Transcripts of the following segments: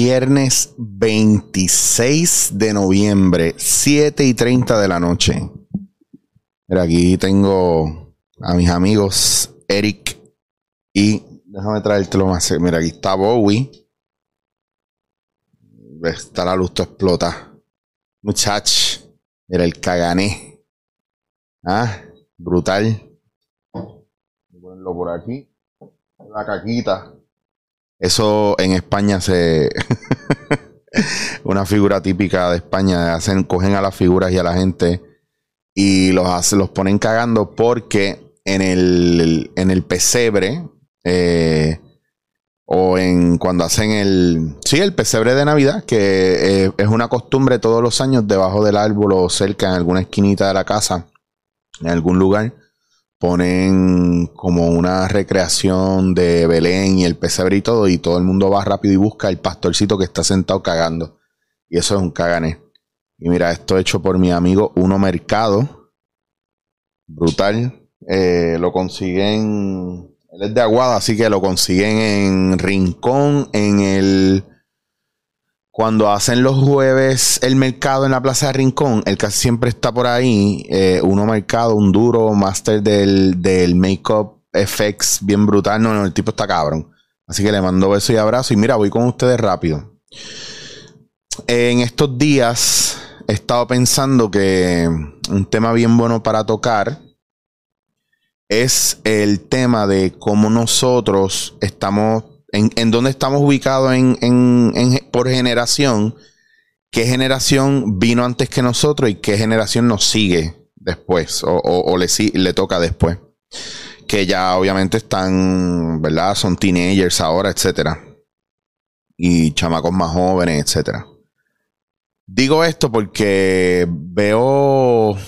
Viernes 26 de noviembre, 7 y 30 de la noche. Mira, aquí tengo a mis amigos Eric y déjame traértelo más. Mira, aquí está Bowie. Está la luz, explota. Muchach, mira el cagané. Ah, brutal. Voy a por aquí. La caquita. Eso en España se. una figura típica de España. Hacen, cogen a las figuras y a la gente y los, hace, los ponen cagando porque en el, en el pesebre. Eh, o en cuando hacen el sí el pesebre de navidad que eh, es una costumbre todos los años debajo del árbol o cerca en alguna esquinita de la casa en algún lugar ponen como una recreación de Belén y el pesebre y todo, y todo el mundo va rápido y busca el pastorcito que está sentado cagando. Y eso es un cagané. Y mira, esto hecho por mi amigo Uno Mercado. Brutal. Eh, lo consiguen. Él es de Aguada, así que lo consiguen en Rincón, en el cuando hacen los jueves el mercado en la Plaza de Rincón, el casi siempre está por ahí. Eh, uno mercado, un duro, máster del, del make-up FX bien brutal. No, no, el tipo está cabrón. Así que le mando beso y abrazo. Y mira, voy con ustedes rápido. En estos días he estado pensando que un tema bien bueno para tocar es el tema de cómo nosotros estamos en, dónde estamos ubicados en, por generación, qué generación vino antes que nosotros y qué generación nos sigue después o, le, le toca después. Que ya obviamente están, ¿verdad? Son teenagers ahora, etcétera. Y chamacos más jóvenes, etcétera. Digo esto porque veo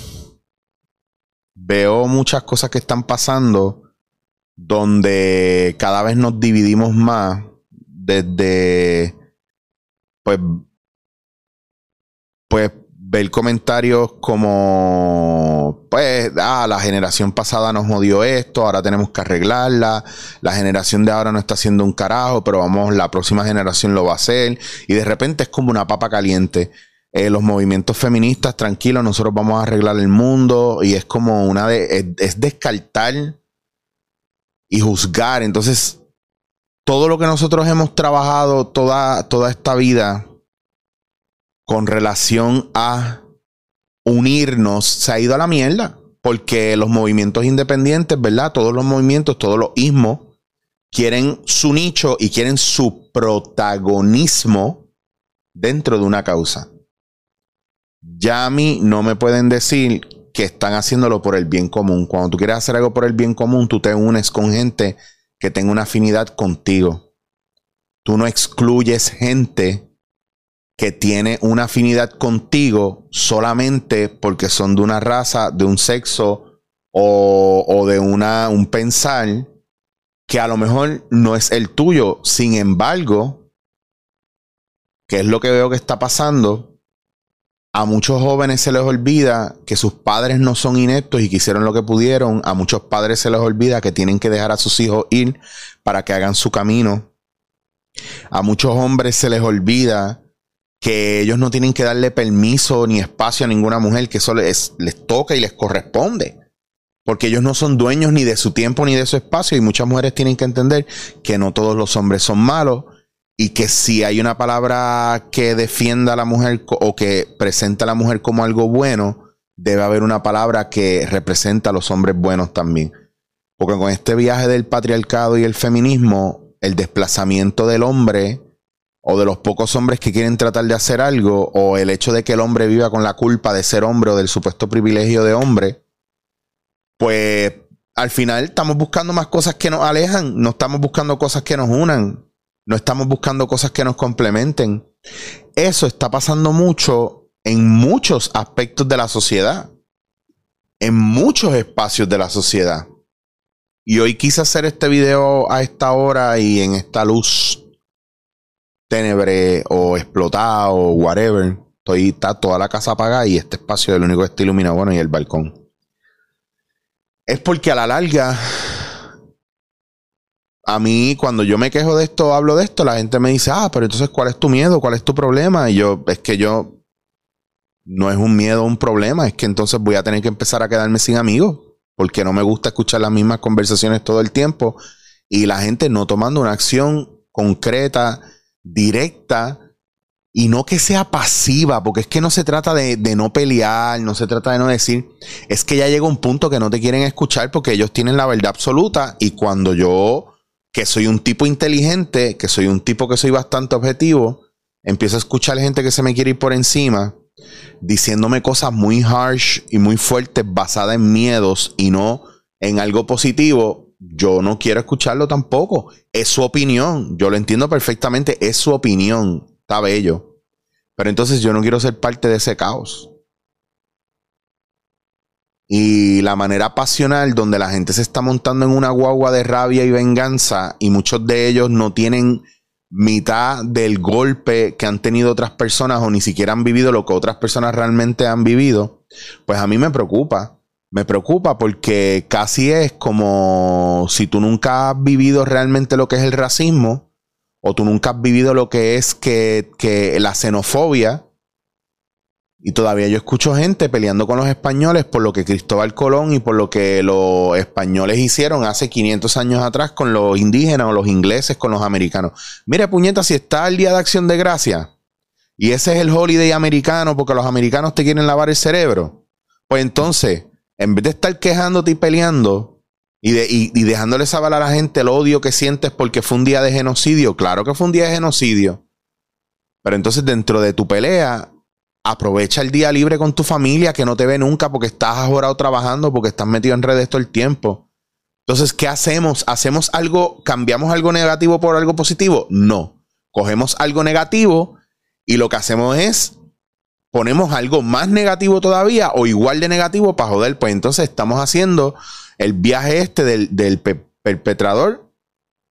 veo muchas cosas que están pasando donde cada vez nos dividimos más desde pues pues ver comentarios como pues ah, la generación pasada nos jodió esto, ahora tenemos que arreglarla, la generación de ahora no está haciendo un carajo, pero vamos, la próxima generación lo va a hacer y de repente es como una papa caliente. Eh, los movimientos feministas, tranquilos, nosotros vamos a arreglar el mundo y es como una de, es descartar y juzgar. Entonces, todo lo que nosotros hemos trabajado toda, toda esta vida con relación a unirnos se ha ido a la mierda. Porque los movimientos independientes, ¿verdad? Todos los movimientos, todos los ismos, quieren su nicho y quieren su protagonismo dentro de una causa. Ya a mí no me pueden decir que están haciéndolo por el bien común. Cuando tú quieres hacer algo por el bien común, tú te unes con gente que tenga una afinidad contigo. Tú no excluyes gente que tiene una afinidad contigo solamente porque son de una raza, de un sexo o, o de una, un pensar que a lo mejor no es el tuyo. Sin embargo, ¿qué es lo que veo que está pasando? A muchos jóvenes se les olvida que sus padres no son ineptos y que hicieron lo que pudieron. A muchos padres se les olvida que tienen que dejar a sus hijos ir para que hagan su camino. A muchos hombres se les olvida que ellos no tienen que darle permiso ni espacio a ninguna mujer, que eso les, les toca y les corresponde. Porque ellos no son dueños ni de su tiempo ni de su espacio. Y muchas mujeres tienen que entender que no todos los hombres son malos y que si hay una palabra que defienda a la mujer o que presenta a la mujer como algo bueno, debe haber una palabra que representa a los hombres buenos también. Porque con este viaje del patriarcado y el feminismo, el desplazamiento del hombre o de los pocos hombres que quieren tratar de hacer algo, o el hecho de que el hombre viva con la culpa de ser hombre o del supuesto privilegio de hombre, pues al final estamos buscando más cosas que nos alejan, no estamos buscando cosas que nos unan. No estamos buscando cosas que nos complementen. Eso está pasando mucho en muchos aspectos de la sociedad. En muchos espacios de la sociedad. Y hoy quise hacer este video a esta hora y en esta luz tenebre o explotada o whatever. Estoy, está toda la casa apagada y este espacio es el único que está iluminado, bueno, y el balcón. Es porque a la larga a mí cuando yo me quejo de esto, hablo de esto, la gente me dice, ah, pero entonces, ¿cuál es tu miedo? ¿Cuál es tu problema? Y yo, es que yo, no es un miedo un problema, es que entonces voy a tener que empezar a quedarme sin amigos, porque no me gusta escuchar las mismas conversaciones todo el tiempo y la gente no tomando una acción concreta, directa, y no que sea pasiva, porque es que no se trata de, no pelear, no se trata de no decir, es que ya llega un punto que no te quieren escuchar porque ellos tienen la verdad absoluta y cuando yo, que soy un tipo inteligente, que soy un tipo que soy bastante objetivo, empiezo a escuchar gente que se me quiere ir por encima, diciéndome cosas muy harsh y muy fuertes basadas en miedos y no en algo positivo, yo no quiero escucharlo tampoco. Es su opinión, yo lo entiendo perfectamente, es su opinión está bello. Pero entonces yo no quiero ser parte de ese caos. Y la manera pasional donde la gente se está montando en una guagua de rabia y venganza y muchos de ellos no tienen mitad del golpe que han tenido otras personas o ni siquiera han vivido lo que otras personas realmente han vivido, pues a mí me preocupa. Me preocupa porque casi es como si tú nunca has vivido realmente lo que es el racismo o tú nunca has vivido lo que es que, la xenofobia. Y todavía yo escucho gente peleando con los españoles por lo que Cristóbal Colón y por lo que los españoles hicieron hace 500 años atrás con los indígenas o los ingleses con los americanos. Mire, puñeta, si está el Día de Acción de Gracia y ese es el holiday americano porque los americanos te quieren lavar el cerebro, pues entonces, en vez de estar quejándote y peleando, y, de, y, dejándole saber a la gente el odio que sientes porque fue un día de genocidio. Claro que fue un día de genocidio. Pero entonces dentro de tu pelea, aprovecha el día libre con tu familia que no te ve nunca porque estás ahora trabajando, porque estás metido en redes todo el tiempo. Entonces, ¿qué hacemos? ¿Hacemos algo, cambiamos algo negativo por algo positivo? No. Cogemos algo negativo y lo que hacemos es ponemos algo más negativo todavía o igual de negativo para joder. Pues entonces estamos haciendo el viaje este del, perpetrador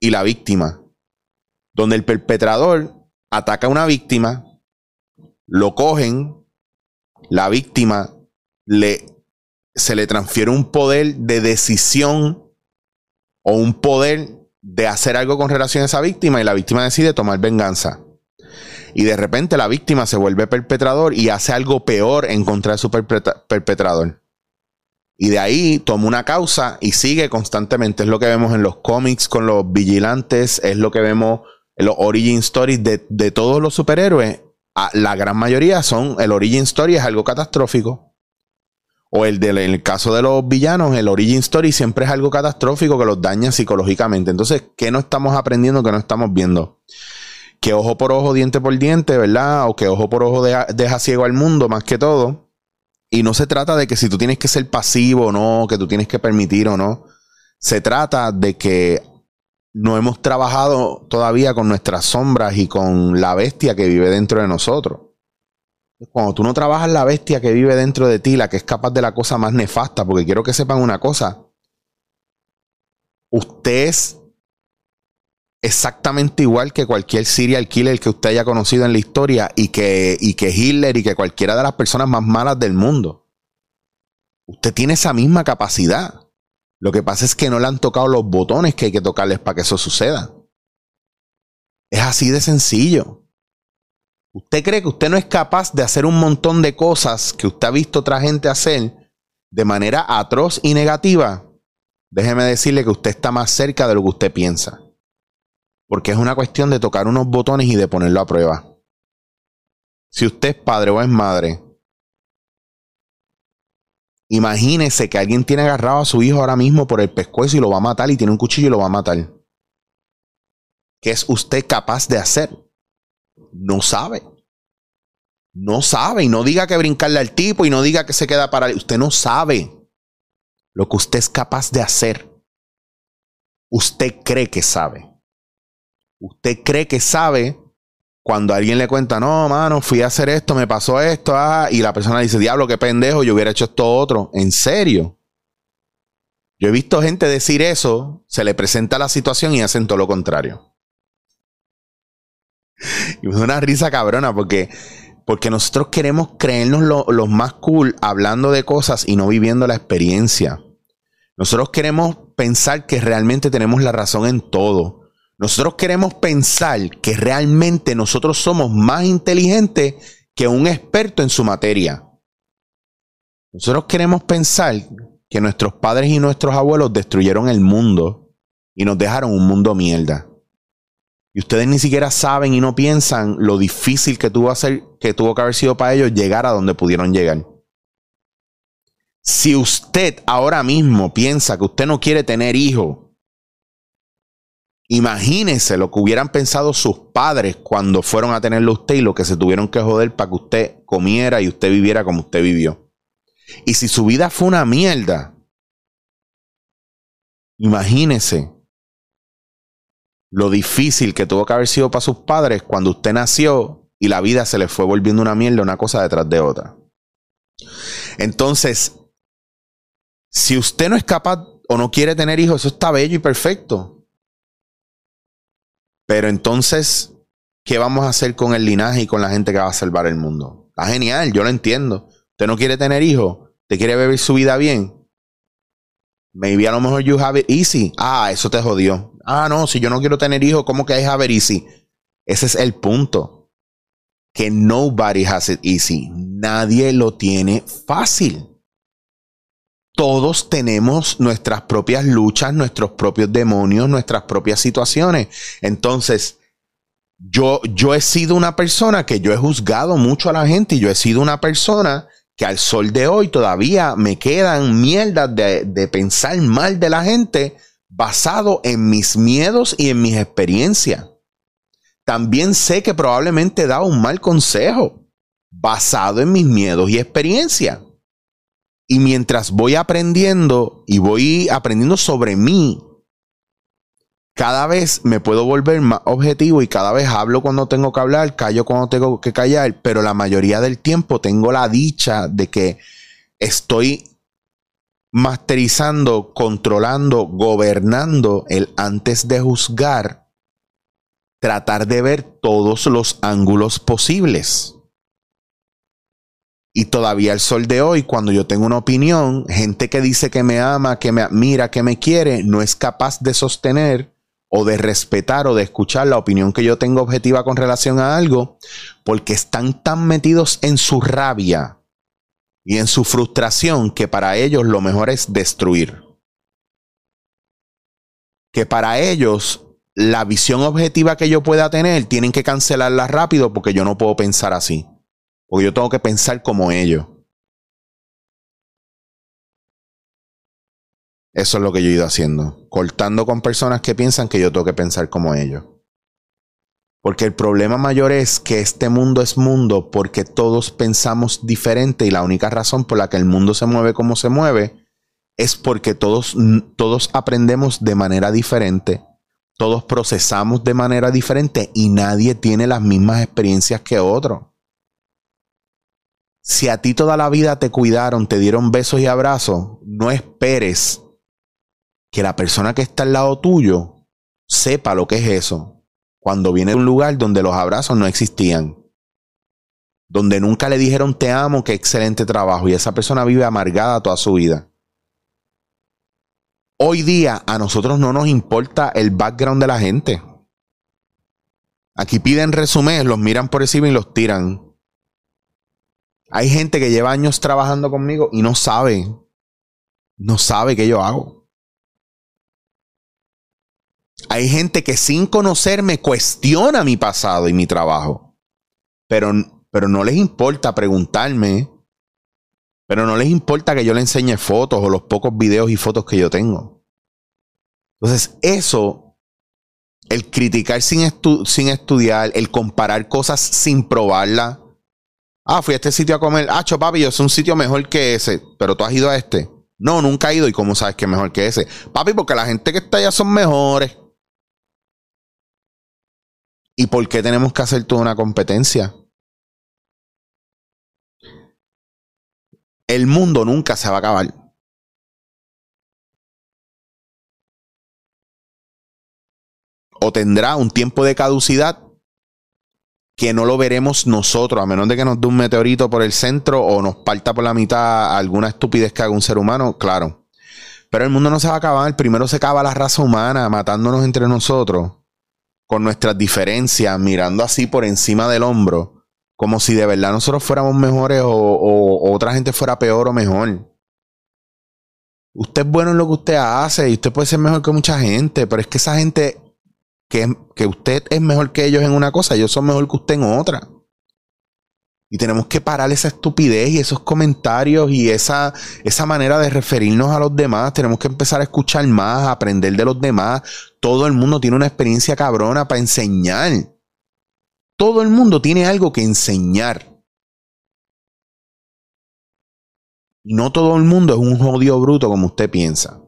y la víctima, donde el perpetrador ataca a una víctima, lo cogen, la víctima le, se le transfiere un poder de decisión o un poder de hacer algo con relación a esa víctima y la víctima decide tomar venganza. Y de repente la víctima se vuelve perpetrador y hace algo peor en contra de su perpetrador. Y de ahí toma una causa y sigue constantemente. Es lo que vemos en los cómics con los vigilantes, es lo que vemos en los origin stories de, todos los superhéroes. Ah, la gran mayoría son, el origin story es algo catastrófico. O el del el caso de los villanos, el origin story siempre es algo catastrófico que los daña psicológicamente. Entonces, ¿qué no estamos aprendiendo que no estamos viendo? Que ojo por ojo, diente por diente, ¿verdad? O que ojo por ojo deja ciego al mundo, más que todo y no se trata de que si tú tienes que ser pasivo o no, que tú tienes que permitir o no. Se trata de que no hemos trabajado todavía con nuestras sombras y con la bestia que vive dentro de nosotros. Cuando tú no trabajas la bestia que vive dentro de ti, la que es capaz de la cosa más nefasta, porque quiero que sepan una cosa, usted es exactamente igual que cualquier serial killer que usted haya conocido en la historia y que, y que Hitler y que cualquiera de las personas más malas del mundo. Usted tiene esa misma capacidad. Lo que pasa es que no le han tocado los botones que hay que tocarles para que eso suceda. Es así de sencillo. ¿Usted cree que usted no es capaz de hacer un montón de cosas que usted ha visto otra gente hacer de manera atroz y negativa? Déjeme decirle que usted está más cerca de lo que usted piensa. Porque es una cuestión de tocar unos botones y de ponerlo a prueba. Si usted es padre o es madre, imagínese que alguien tiene agarrado a su hijo ahora mismo por el pescuezo y lo va a matar y tiene un cuchillo y lo va a matar. ¿Qué es usted capaz de hacer? No sabe. No sabe y no diga que brincarle al tipo y no diga que se queda para... Usted no sabe lo que usted es capaz de hacer. Usted cree que sabe usted cree que sabe cuando alguien le cuenta, no, mano, fui a hacer esto, me pasó esto, ah", y la persona dice, diablo, qué pendejo, yo hubiera hecho esto otro. ¿En serio? Yo he visto gente decir eso, se le presenta la situación y hacen todo lo contrario. Y me da una risa cabrona porque, porque nosotros queremos creernos los más cool hablando de cosas y no viviendo la experiencia. Nosotros queremos pensar que realmente tenemos la razón en todo. Nosotros queremos pensar que realmente nosotros somos más inteligentes que un experto en su materia. Nosotros queremos pensar que nuestros padres y nuestros abuelos destruyeron el mundo y nos dejaron un mundo mierda. Y ustedes ni siquiera saben y no piensan lo difícil que tuvo, hacer, que, tuvo que haber sido para ellos llegar a donde pudieron llegar. Si usted ahora mismo piensa que usted no quiere tener hijos, imagínese lo que hubieran pensado sus padres cuando fueron a tenerlo usted y lo que se tuvieron que joder para que usted comiera y usted viviera como usted vivió. Y si su vida fue una mierda, imagínese lo difícil que tuvo que haber sido para sus padres cuando usted nació y la vida se le fue volviendo una mierda, una cosa detrás de otra. Entonces, si usted no es capaz o no quiere tener hijos, eso está bello y perfecto. Pero entonces, ¿qué vamos a hacer con el linaje y con la gente que va a salvar el mundo? Está genial, yo lo entiendo. Usted no quiere tener hijos, te quiere vivir su vida bien. Maybe a lo mejor you have it easy. Ah, eso te jodió. Ah, no, si yo no quiero tener hijos, ¿cómo que es have it easy? Ese es el punto. Que nobody has it easy. Nadie lo tiene fácil todos tenemos nuestras propias luchas, nuestros propios demonios, nuestras propias situaciones. Entonces, yo, yo he sido una persona que yo he juzgado mucho a la gente y yo he sido una persona que al sol de hoy todavía me quedan mierdas de, de pensar mal de la gente basado en mis miedos y en mis experiencias. También sé que probablemente he dado un mal consejo basado en mis miedos y experiencias. Y mientras voy aprendiendo y voy aprendiendo sobre mí, cada vez me puedo volver más objetivo y cada vez hablo cuando tengo que hablar, callo cuando tengo que callar, pero la mayoría del tiempo tengo la dicha de que estoy masterizando, controlando, gobernando el antes de juzgar, tratar de ver todos los ángulos posibles. Y todavía el sol de hoy, cuando yo tengo una opinión, gente que dice que me ama, que me admira, que me quiere, no es capaz de sostener o de respetar o de escuchar la opinión que yo tengo objetiva con relación a algo, porque están tan metidos en su rabia y en su frustración que para ellos lo mejor es destruir. Que para ellos la visión objetiva que yo pueda tener tienen que cancelarla rápido porque yo no puedo pensar así. Porque yo tengo que pensar como ellos. Eso es lo que yo he ido haciendo. Cortando con personas que piensan que yo tengo que pensar como ellos. Porque el problema mayor es que este mundo es mundo porque todos pensamos diferente y la única razón por la que el mundo se mueve como se mueve es porque todos, todos aprendemos de manera diferente, todos procesamos de manera diferente y nadie tiene las mismas experiencias que otro. Si a ti toda la vida te cuidaron, te dieron besos y abrazos, no esperes que la persona que está al lado tuyo sepa lo que es eso. Cuando viene de un lugar donde los abrazos no existían, donde nunca le dijeron te amo, qué excelente trabajo, y esa persona vive amargada toda su vida. Hoy día a nosotros no nos importa el background de la gente. Aquí piden resumen, los miran por encima y los tiran. Hay gente que lleva años trabajando conmigo y no sabe, no sabe qué yo hago. Hay gente que sin conocerme cuestiona mi pasado y mi trabajo, pero, pero no les importa preguntarme, pero no les importa que yo le enseñe fotos o los pocos videos y fotos que yo tengo. Entonces, eso, el criticar sin, sin estudiar, el comparar cosas sin probarla, Ah, fui a este sitio a comer. Ah, papi, yo es un sitio mejor que ese. Pero tú has ido a este. No, nunca he ido. ¿Y cómo sabes que es mejor que ese? Papi, porque la gente que está allá son mejores. ¿Y por qué tenemos que hacer toda una competencia? El mundo nunca se va a acabar. O tendrá un tiempo de caducidad que no lo veremos nosotros, a menos de que nos dé un meteorito por el centro o nos parta por la mitad alguna estupidez que haga un ser humano, claro. Pero el mundo no se va a acabar. Primero se acaba la raza humana matándonos entre nosotros, con nuestras diferencias, mirando así por encima del hombro, como si de verdad nosotros fuéramos mejores o, otra gente fuera peor o mejor. Usted es bueno en lo que usted hace y usted puede ser mejor que mucha gente, pero es que esa gente que, usted es mejor que ellos en una cosa, ellos son mejor que usted en otra. Y tenemos que parar esa estupidez y esos comentarios y esa, esa manera de referirnos a los demás. Tenemos que empezar a escuchar más, a aprender de los demás. Todo el mundo tiene una experiencia cabrona para enseñar. Todo el mundo tiene algo que enseñar. Y no todo el mundo es un jodido bruto como usted piensa.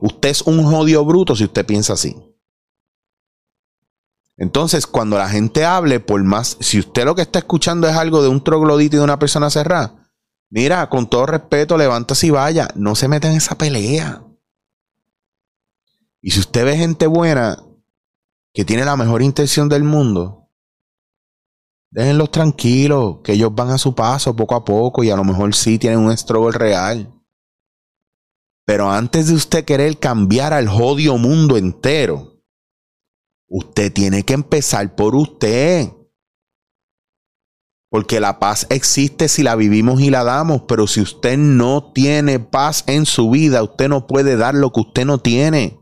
Usted es un jodido bruto si usted piensa así. Entonces, cuando la gente hable, por más, si usted lo que está escuchando es algo de un troglodito y de una persona cerrada, mira, con todo respeto, levántase y vaya, no se meta en esa pelea. Y si usted ve gente buena que tiene la mejor intención del mundo, déjenlos tranquilos, que ellos van a su paso poco a poco y a lo mejor sí tienen un struggle real. Pero antes de usted querer cambiar al jodido mundo entero, Usted tiene que empezar por usted. Porque la paz existe si la vivimos y la damos, pero si usted no tiene paz en su vida, usted no puede dar lo que usted no tiene.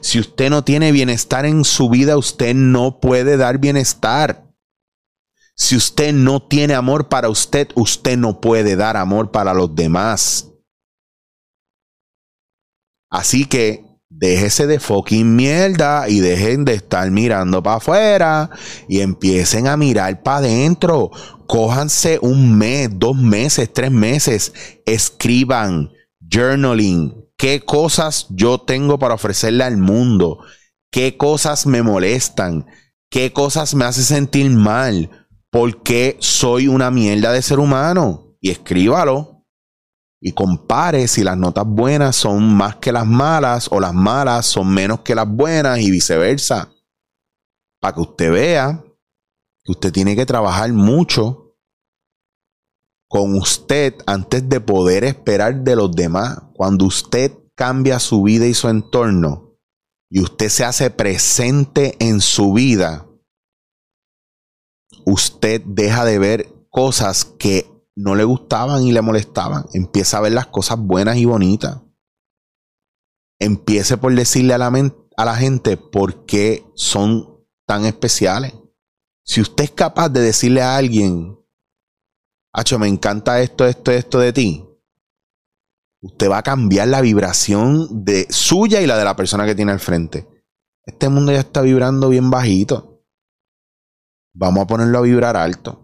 Si usted no tiene bienestar en su vida, usted no puede dar bienestar. Si usted no tiene amor para usted, usted no puede dar amor para los demás. Así que déjese de fucking mierda y dejen de estar mirando para afuera y empiecen a mirar para adentro. Cójanse un mes, dos meses, tres meses, escriban, journaling, qué cosas yo tengo para ofrecerle al mundo, qué cosas me molestan, qué cosas me hacen sentir mal, por qué soy una mierda de ser humano. Y escríbalo y compare si las notas buenas son más que las malas o las malas son menos que las buenas y viceversa. Para que usted vea que usted tiene que trabajar mucho con usted antes de poder esperar de los demás. Cuando usted cambia su vida y su entorno y usted se hace presente en su vida, usted deja de ver cosas que no le gustaban y le molestaban, empieza a ver las cosas buenas y bonitas. Empiece por decirle a la, a la gente por qué son tan especiales. Si usted es capaz de decirle a alguien, Hacho, me encanta esto, esto, esto de ti, usted va a cambiar la vibración de suya y la de la persona que tiene al frente. Este mundo ya está vibrando bien bajito. Vamos a ponerlo a vibrar alto.